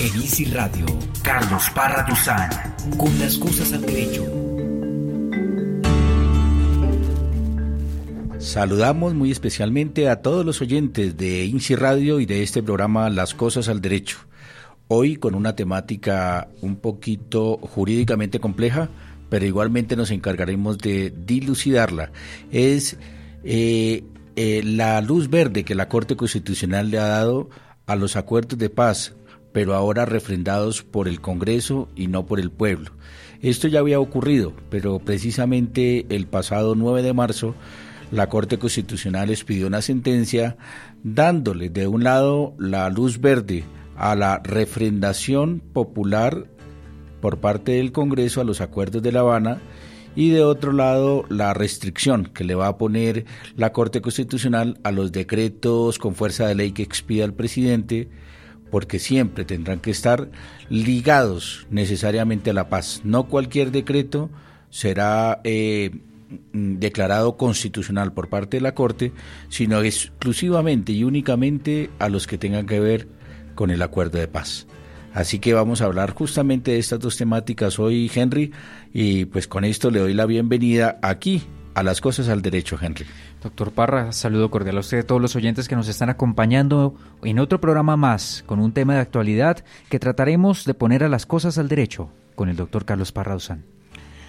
En Easy Radio, Carlos Parra con las cosas al derecho. Saludamos muy especialmente a todos los oyentes de INSI Radio y de este programa Las Cosas al Derecho. Hoy con una temática un poquito jurídicamente compleja, pero igualmente nos encargaremos de dilucidarla. Es eh, eh, la luz verde que la Corte Constitucional le ha dado a los acuerdos de paz, pero ahora refrendados por el Congreso y no por el pueblo. Esto ya había ocurrido, pero precisamente el pasado 9 de marzo la Corte Constitucional expidió una sentencia dándole de un lado la luz verde a la refrendación popular por parte del Congreso a los acuerdos de La Habana y de otro lado la restricción que le va a poner la Corte Constitucional a los decretos con fuerza de ley que expida el presidente, porque siempre tendrán que estar ligados necesariamente a la paz. No cualquier decreto será eh, declarado constitucional por parte de la Corte, sino exclusivamente y únicamente a los que tengan que ver con el acuerdo de paz. Así que vamos a hablar justamente de estas dos temáticas hoy, Henry, y pues con esto le doy la bienvenida aquí a las cosas al derecho, Henry. Doctor Parra, saludo cordial a usted y a todos los oyentes que nos están acompañando en otro programa más con un tema de actualidad que trataremos de poner a las cosas al derecho con el doctor Carlos Parra Usán.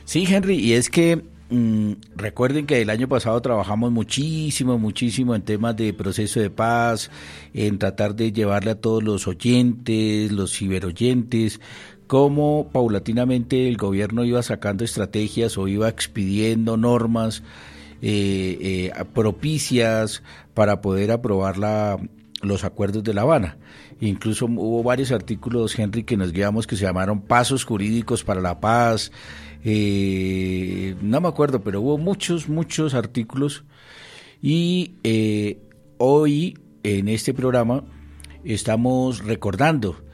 Sí, Henry, y es que Mm, recuerden que el año pasado trabajamos muchísimo, muchísimo en temas de proceso de paz, en tratar de llevarle a todos los oyentes, los ciberoyentes, cómo paulatinamente el gobierno iba sacando estrategias o iba expidiendo normas eh, eh, propicias para poder aprobar la, los acuerdos de La Habana. Incluso hubo varios artículos, Henry, que nos guiamos que se llamaron Pasos Jurídicos para la Paz, eh, no me acuerdo, pero hubo muchos, muchos artículos y hoy en este programa estamos recordando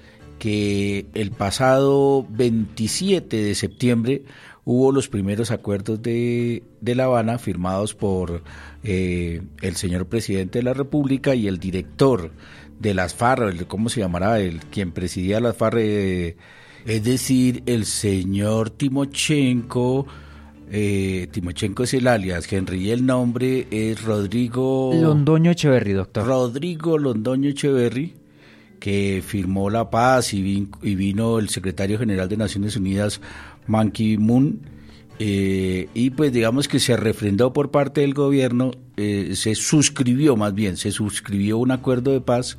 que el pasado 27 de septiembre hubo los primeros acuerdos de, de La Habana firmados por eh, el señor presidente de la República y el director de las FARC, ¿cómo se llamará? El quien presidía las FARC es decir, el señor Timochenko, eh, Timochenko es el alias, Henry, y el nombre es Rodrigo... Londoño Echeverry, doctor. Rodrigo Londoño Echeverry, que firmó la paz y, vino el secretario general de Naciones Unidas, Man Ki-moon, eh, y pues digamos que se refrendó por parte del gobierno, eh, se suscribió más bien, se suscribió un acuerdo de paz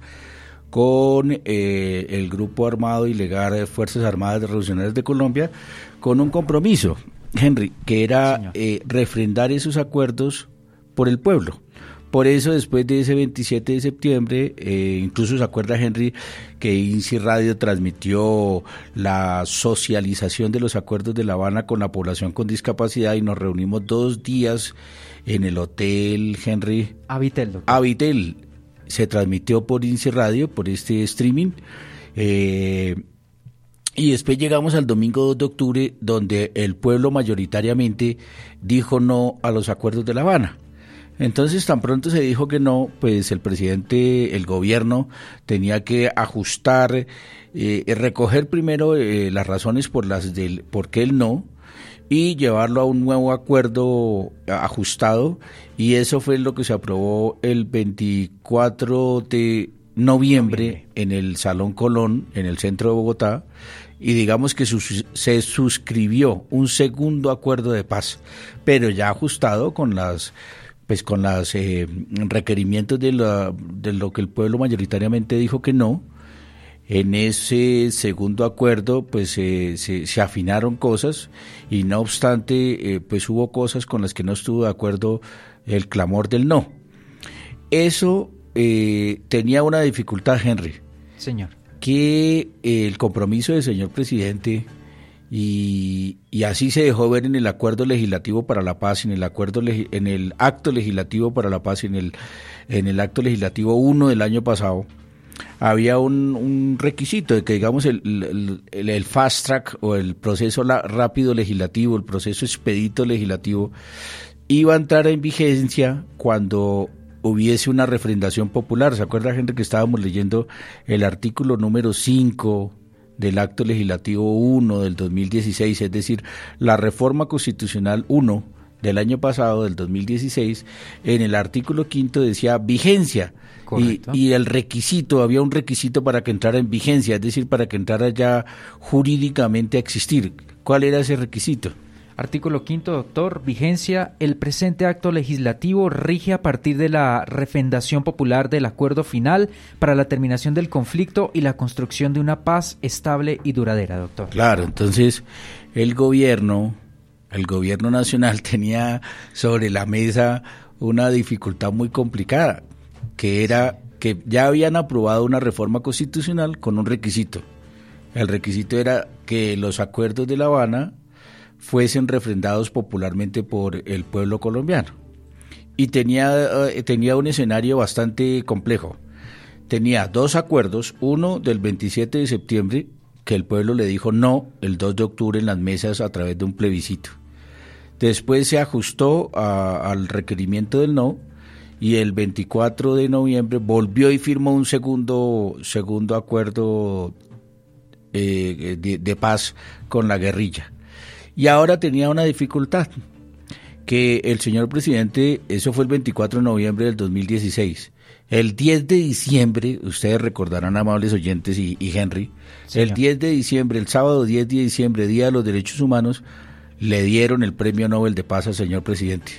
con eh, el Grupo Armado Ilegal de Fuerzas Armadas Revolucionarias de Colombia, con un compromiso, Henry, que era eh, refrendar esos acuerdos por el pueblo. Por eso, después de ese 27 de septiembre, eh, incluso se acuerda Henry que INSI Radio transmitió la socialización de los acuerdos de La Habana con la población con discapacidad y nos reunimos dos días en el hotel Henry. Doctor. Avitel, se transmitió por INSE Radio, por este streaming. Eh, y después llegamos al domingo 2 de octubre, donde el pueblo mayoritariamente dijo no a los acuerdos de La Habana. Entonces, tan pronto se dijo que no, pues el presidente, el gobierno, tenía que ajustar, eh, recoger primero eh, las razones por las del por qué el no, y llevarlo a un nuevo acuerdo ajustado y eso fue lo que se aprobó el 24 de noviembre en el Salón Colón, en el centro de Bogotá, y digamos que se suscribió un segundo acuerdo de paz, pero ya ajustado con las pues con los eh, requerimientos de, de lo que el pueblo mayoritariamente dijo que no, en ese segundo acuerdo, pues se, afinaron cosas y no obstante, eh, pues hubo cosas con las que no estuvo de acuerdo el clamor del no. Eso eh, tenía una dificultad, Henry. Señor. Que el compromiso del señor presidente y, así se dejó ver en el acuerdo legislativo para la paz, en el acuerdo en el acto legislativo para la paz, en el en el acto legislativo 1 del año pasado había un, requisito de que, digamos, el, el, fast track o el proceso rápido legislativo, el proceso expedito legislativo, iba a entrar en vigencia cuando hubiese una refrendación popular. ¿Se acuerda, gente, que estábamos leyendo el artículo número 5 del acto legislativo 1 del 2016, es decir, la reforma constitucional 1 del año pasado, del 2016, en el artículo quinto decía vigencia. Y, y, el requisito, había un requisito para que entrara en vigencia, es decir, para que entrara ya jurídicamente a existir. ¿Cuál era ese requisito? Artículo quinto, doctor. Vigencia. El presente acto legislativo rige a partir de la refendación popular del acuerdo final para la terminación del conflicto y la construcción de una paz estable y duradera, doctor. Claro, entonces el gobierno el gobierno nacional tenía sobre la mesa una dificultad muy complicada, que era que ya habían aprobado una reforma constitucional con un requisito. El requisito era que los acuerdos de La Habana fuesen refrendados popularmente por el pueblo colombiano. Y tenía, eh, tenía un escenario bastante complejo. Tenía dos acuerdos, uno del 27 de septiembre, que el pueblo le dijo no el 2 de octubre en las mesas a través de un plebiscito Después se ajustó al requerimiento del no y el 24 de noviembre volvió y firmó un segundo, segundo acuerdo eh, de, paz con la guerrilla. Y ahora tenía una dificultad, que el señor presidente, eso fue el 24 de noviembre del 2016, el 10 de diciembre, ustedes recordarán, amables oyentes y, Henry, el 10 de diciembre, el sábado 10 de diciembre, Día de los Derechos Humanos, le dieron el premio Nobel de Paz al señor presidente.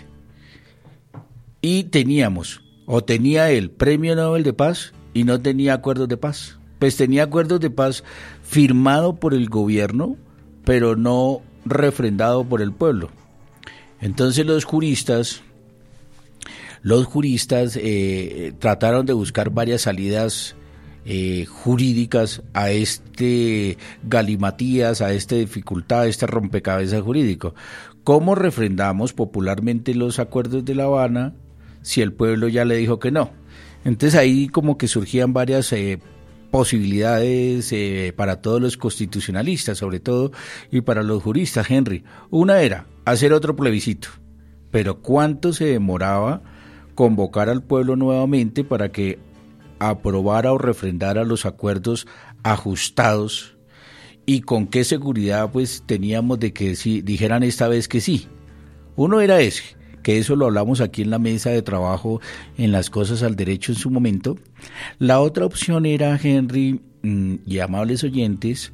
Y teníamos, o tenía el premio Nobel de Paz y no tenía acuerdos de paz. Pues tenía acuerdos de paz firmado por el gobierno, pero no refrendado por el pueblo. Entonces los juristas, los juristas eh, trataron de buscar varias salidas eh, jurídicas a este galimatías, a esta dificultad, a este rompecabezas jurídico. ¿Cómo refrendamos popularmente los acuerdos de La Habana si el pueblo ya le dijo que no? Entonces ahí como que surgían varias eh, posibilidades eh, para todos los constitucionalistas, sobre todo, y para los juristas, Henry. Una era hacer otro plebiscito, pero ¿cuánto se demoraba convocar al pueblo nuevamente para que aprobara o refrendara los acuerdos ajustados y con qué seguridad pues teníamos de que si dijeran esta vez que sí. Uno era ese, que eso lo hablamos aquí en la mesa de trabajo en las cosas al derecho en su momento. La otra opción era, Henry mm, y amables oyentes,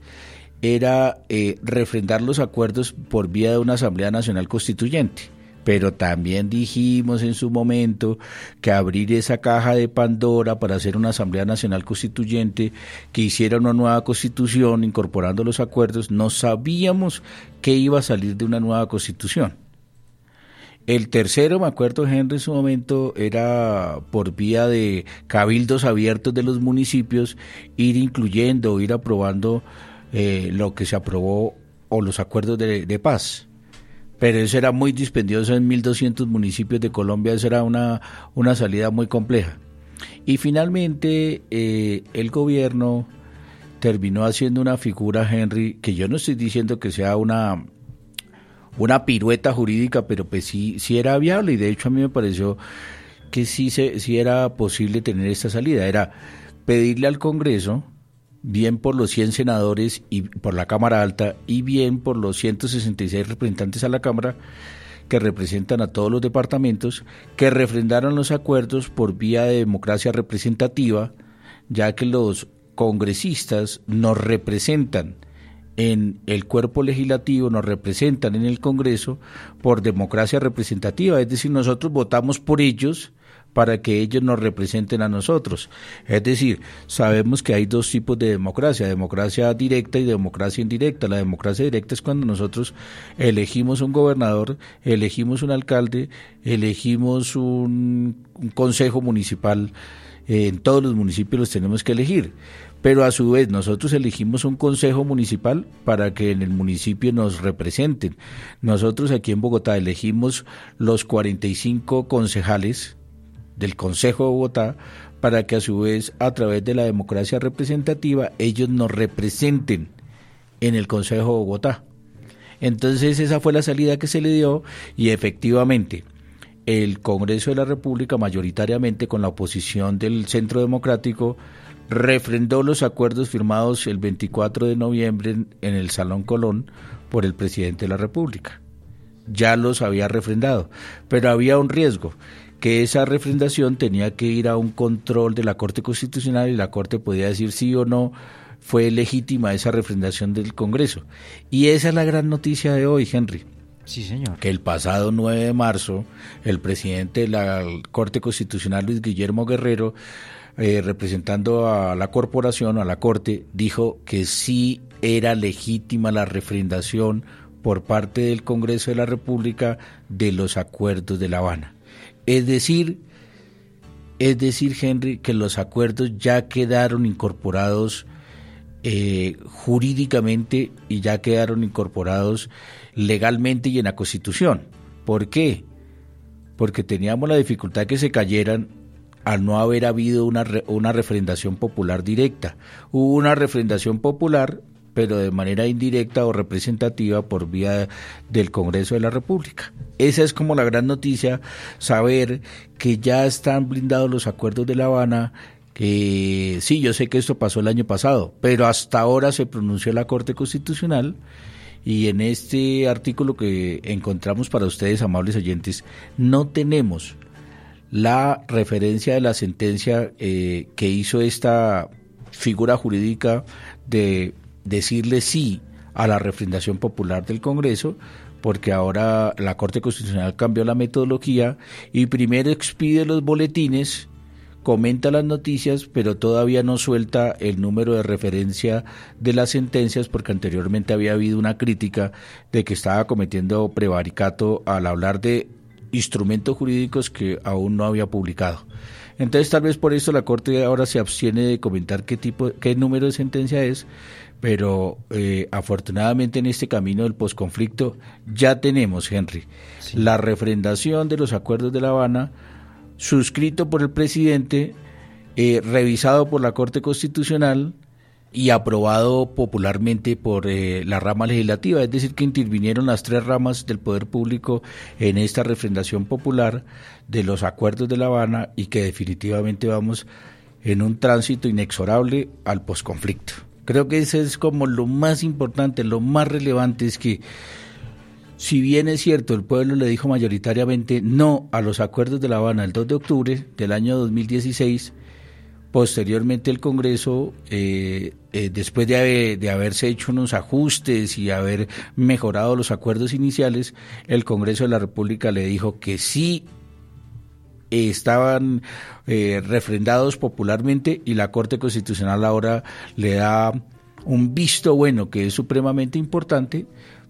era eh, refrendar los acuerdos por vía de una Asamblea Nacional Constituyente pero también dijimos en su momento que abrir esa caja de Pandora para hacer una Asamblea Nacional Constituyente que hiciera una nueva constitución incorporando los acuerdos, no sabíamos qué iba a salir de una nueva constitución. El tercero, me acuerdo, Henry, en su momento, era por vía de cabildos abiertos de los municipios, ir incluyendo, ir aprobando eh, lo que se aprobó o los acuerdos de paz pero eso era muy dispendioso en 1.200 municipios de Colombia, eso era una, una salida muy compleja. Y finalmente eh, el gobierno terminó haciendo una figura, Henry, que yo no estoy diciendo que sea una, una pirueta jurídica, pero pues sí, sí era viable y de hecho a mí me pareció que sí, se, sí era posible tener esta salida. Era pedirle al Congreso bien por los 100 senadores y por la Cámara Alta y bien por los 166 representantes a la Cámara que representan a todos los departamentos, que refrendaron los acuerdos por vía de democracia representativa, ya que los congresistas nos representan en el cuerpo legislativo, nos representan en el Congreso por democracia representativa, es decir, nosotros votamos por ellos para que ellos nos representen a nosotros. Es decir, sabemos que hay dos tipos de democracia, democracia directa y democracia indirecta. La democracia directa es cuando nosotros elegimos un gobernador, elegimos un alcalde, elegimos un, consejo municipal. En todos los municipios los tenemos que elegir pero a su vez nosotros elegimos un consejo municipal para que en el municipio nos representen. Nosotros aquí en Bogotá elegimos los 45 concejales del Consejo de Bogotá para que a su vez a través de la democracia representativa ellos nos representen en el Consejo de Bogotá. Entonces esa fue la salida que se le dio y efectivamente el Congreso de la República mayoritariamente con la oposición del Centro Democrático refrendó los acuerdos firmados el 24 de noviembre en, el Salón Colón por el presidente de la República. Ya los había refrendado, pero había un riesgo que esa refrendación tenía que ir a un control de la Corte Constitucional y la Corte podía decir sí o no fue legítima esa refrendación del Congreso. Y esa es la gran noticia de hoy, Henry. Sí, señor. Que el pasado 9 de marzo, el presidente de la Corte Constitucional, Luis Guillermo Guerrero, eh, representando a la corporación, a la Corte, dijo que sí era legítima la refrendación por parte del Congreso de la República de los acuerdos de La Habana. Es decir, es decir, Henry, que los acuerdos ya quedaron incorporados eh, jurídicamente y ya quedaron incorporados legalmente y en la Constitución. ¿Por qué? Porque teníamos la dificultad que se cayeran al no haber habido una, una refrendación popular directa. Hubo una refrendación popular, pero de manera indirecta o representativa por vía del Congreso de la República. Esa es como la gran noticia, saber que ya están blindados los acuerdos de La Habana, que sí, yo sé que esto pasó el año pasado, pero hasta ahora se pronunció la Corte Constitucional y en este artículo que encontramos para ustedes, amables oyentes, no tenemos la referencia de la sentencia eh, que hizo esta figura jurídica de decirle sí a la refrendación popular del Congreso, porque ahora la Corte Constitucional cambió la metodología y primero expide los boletines, comenta las noticias, pero todavía no suelta el número de referencia de las sentencias, porque anteriormente había habido una crítica de que estaba cometiendo prevaricato al hablar de instrumentos jurídicos que aún no había publicado. Entonces tal vez por eso la Corte ahora se abstiene de comentar qué tipo, qué número de sentencia es, pero eh, afortunadamente en este camino del posconflicto ya tenemos, Henry, la refrendación de los acuerdos de La Habana, suscrito por el presidente, eh, revisado por la Corte Constitucional, y aprobado popularmente por eh, la rama legislativa, es decir, que intervinieron las tres ramas del poder público en esta refrendación popular de los acuerdos de La Habana y que definitivamente vamos en un tránsito inexorable al posconflicto. Creo que eso es como lo más importante, lo más relevante es que si bien es cierto, el pueblo le dijo mayoritariamente no a los acuerdos de La Habana el 2 de octubre del año 2016, Posteriormente el Congreso, eh, eh, después de, de, haberse hecho unos ajustes y haber mejorado los acuerdos iniciales, el Congreso de la República le dijo que sí estaban eh, refrendados popularmente y la Corte Constitucional ahora le da un visto bueno que es supremamente importante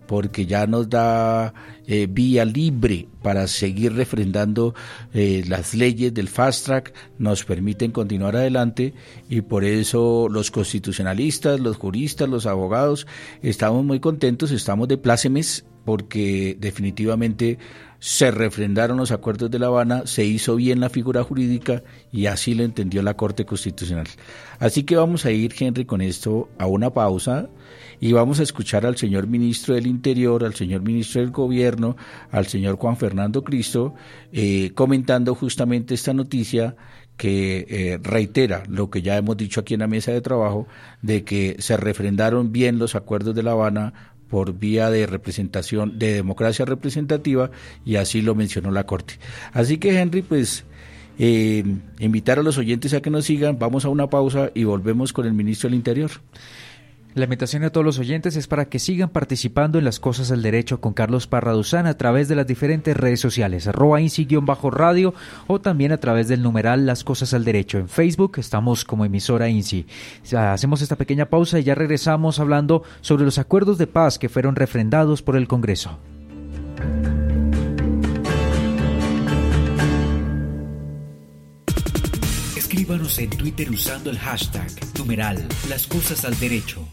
porque ya nos da eh, vía libre para seguir refrendando eh, las leyes del fast track, nos permiten continuar adelante y por eso los constitucionalistas, los juristas, los abogados estamos muy contentos, estamos de plácemes porque definitivamente se refrendaron los acuerdos de La Habana, se hizo bien la figura jurídica y así lo entendió la Corte Constitucional. Así que vamos a ir, Henry, con esto a una pausa y vamos a escuchar al señor ministro del Interior, al señor ministro del Gobierno, al señor Juan Fernando Cristo, eh, comentando justamente esta noticia que eh, reitera lo que ya hemos dicho aquí en la mesa de trabajo, de que se refrendaron bien los acuerdos de La Habana por vía de representación, de democracia representativa, y así lo mencionó la Corte. Así que, Henry, pues eh, invitar a los oyentes a que nos sigan, vamos a una pausa y volvemos con el ministro del Interior. La invitación a todos los oyentes es para que sigan participando en las cosas del derecho con Carlos Parra Duzán a través de las diferentes redes sociales, arroba INSI-radio o también a través del numeral Las Cosas al Derecho. En Facebook estamos como emisora INSI. Hacemos esta pequeña pausa y ya regresamos hablando sobre los acuerdos de paz que fueron refrendados por el Congreso. Escríbanos en Twitter usando el hashtag numeral Las Cosas al Derecho.